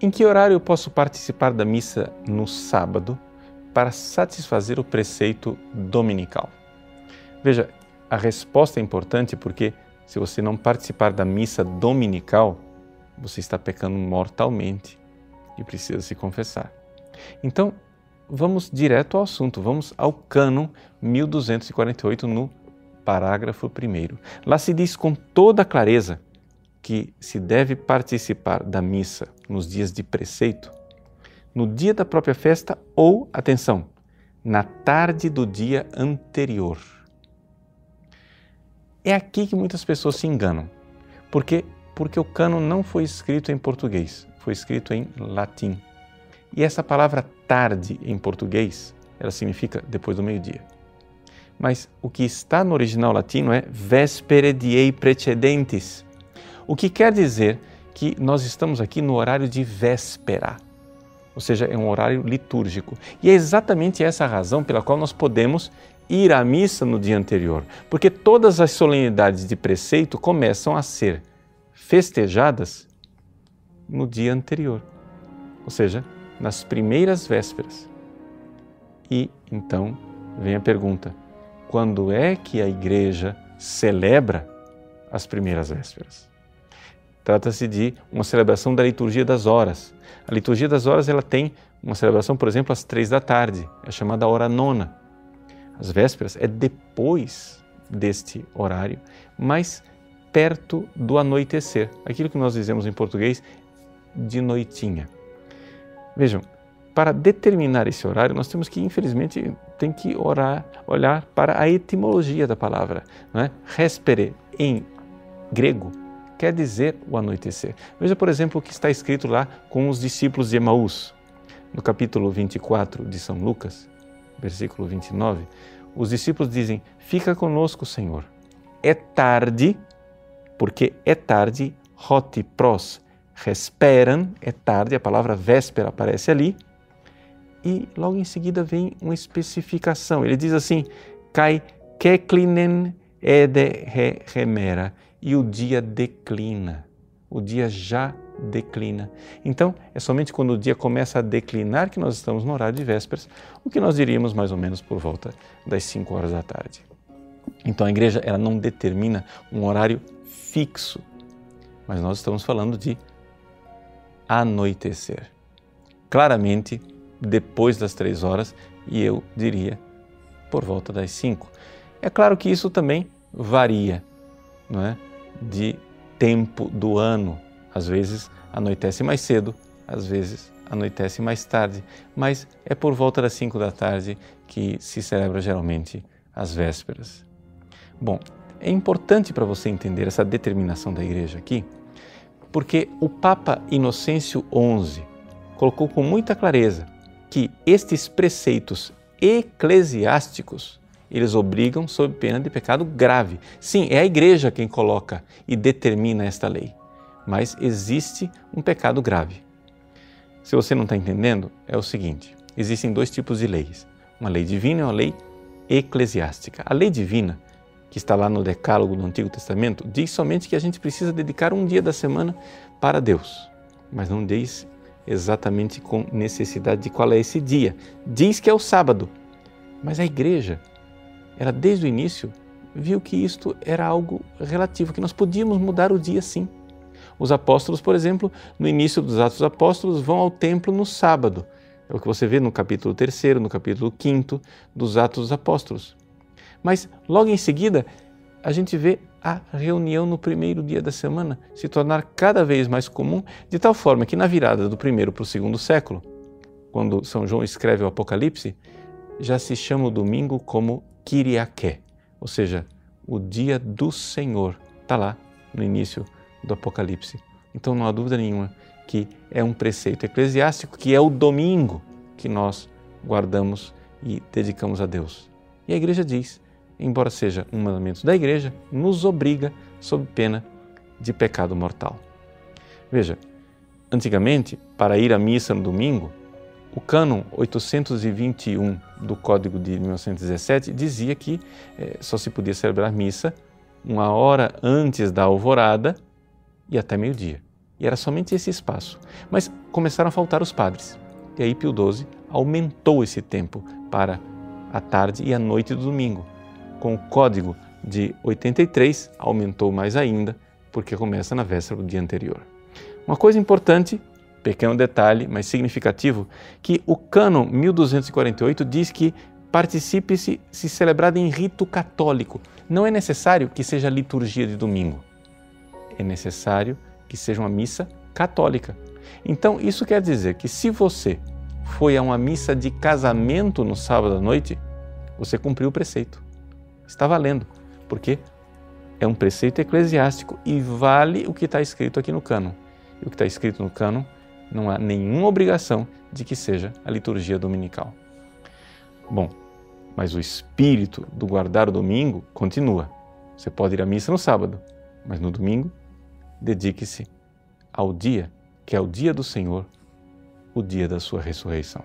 Em que horário eu posso participar da missa no sábado para satisfazer o preceito dominical? Veja, a resposta é importante porque se você não participar da missa dominical, você está pecando mortalmente e precisa se confessar. Então, vamos direto ao assunto, vamos ao cânon 1248 no parágrafo 1. Lá se diz com toda clareza que se deve participar da missa nos dias de preceito, no dia da própria festa ou, atenção, na tarde do dia anterior. É aqui que muitas pessoas se enganam. Por quê? Porque o cânon não foi escrito em português, foi escrito em latim. E essa palavra tarde em português, ela significa depois do meio-dia. Mas o que está no original latino é vespere diei precedentes, o que quer dizer que nós estamos aqui no horário de véspera, ou seja, é um horário litúrgico. E é exatamente essa a razão pela qual nós podemos ir à missa no dia anterior, porque todas as solenidades de preceito começam a ser festejadas no dia anterior, ou seja, nas primeiras vésperas. E então vem a pergunta: quando é que a igreja celebra as primeiras vésperas? Trata-se de uma celebração da liturgia das horas. A liturgia das horas ela tem uma celebração, por exemplo, às três da tarde, é chamada hora nona. As vésperas é depois deste horário, mas perto do anoitecer, aquilo que nós dizemos em português de noitinha. Vejam, para determinar esse horário, nós temos que, infelizmente, tem que orar, olhar para a etimologia da palavra. Não é? Respere, em grego, quer dizer o anoitecer. Veja, por exemplo, o que está escrito lá com os discípulos de Emaús, no capítulo 24 de São Lucas, versículo 29. Os discípulos dizem: Fica conosco, Senhor. É tarde, porque é tarde, roti pros, resperam, é tarde, a palavra véspera aparece ali, e logo em seguida vem uma especificação. Ele diz assim: Cai keklinen ede re remera, e o dia declina, o dia já declina. Então, é somente quando o dia começa a declinar que nós estamos no horário de vésperas, o que nós diríamos mais ou menos por volta das 5 horas da tarde. Então, a igreja ela não determina um horário fixo, mas nós estamos falando de anoitecer. Claramente, depois das três horas, e eu diria por volta das cinco. É claro que isso também varia, não é? De tempo do ano. Às vezes anoitece mais cedo, às vezes anoitece mais tarde, mas é por volta das cinco da tarde que se celebra geralmente as vésperas. Bom, é importante para você entender essa determinação da igreja aqui, porque o Papa Inocêncio XI colocou com muita clareza que estes preceitos eclesiásticos eles obrigam sob pena de pecado grave. Sim, é a igreja quem coloca e determina esta lei, mas existe um pecado grave. Se você não está entendendo, é o seguinte: existem dois tipos de leis, uma lei divina e uma lei eclesiástica. A lei divina que está lá no Decálogo do Antigo Testamento, diz somente que a gente precisa dedicar um dia da semana para Deus, mas não diz exatamente com necessidade de qual é esse dia. Diz que é o sábado, mas a igreja, ela desde o início viu que isto era algo relativo, que nós podíamos mudar o dia sim. Os apóstolos, por exemplo, no início dos Atos dos Apóstolos, vão ao templo no sábado. É o que você vê no capítulo 3, no capítulo 5 dos Atos dos Apóstolos. Mas logo em seguida, a gente vê a reunião no primeiro dia da semana se tornar cada vez mais comum, de tal forma que na virada do primeiro para o segundo século, quando São João escreve o Apocalipse, já se chama o domingo como Kyriaké, ou seja, o dia do Senhor. Está lá no início do Apocalipse. Então não há dúvida nenhuma que é um preceito eclesiástico que é o domingo que nós guardamos e dedicamos a Deus. E a igreja diz: embora seja um mandamento da igreja, nos obriga sob pena de pecado mortal. Veja, antigamente, para ir à missa no domingo, o cânon 821 do Código de 1917 dizia que eh, só se podia celebrar missa uma hora antes da alvorada e até meio-dia. E era somente esse espaço. Mas começaram a faltar os padres. E aí Pio XII aumentou esse tempo para a tarde e a noite do domingo. Com o código de 83, aumentou mais ainda, porque começa na véspera do dia anterior. Uma coisa importante, pequeno detalhe, mas significativo, que o cânon 1248 diz que participe-se se celebrado em rito católico. Não é necessário que seja liturgia de domingo. É necessário que seja uma missa católica. Então, isso quer dizer que se você foi a uma missa de casamento no sábado à noite, você cumpriu o preceito. Está valendo, porque é um preceito eclesiástico e vale o que está escrito aqui no cânon. E o que está escrito no cânon não há nenhuma obrigação de que seja a liturgia dominical. Bom, mas o espírito do guardar o domingo continua. Você pode ir à missa no sábado, mas no domingo, dedique-se ao dia que é o dia do Senhor, o dia da sua ressurreição.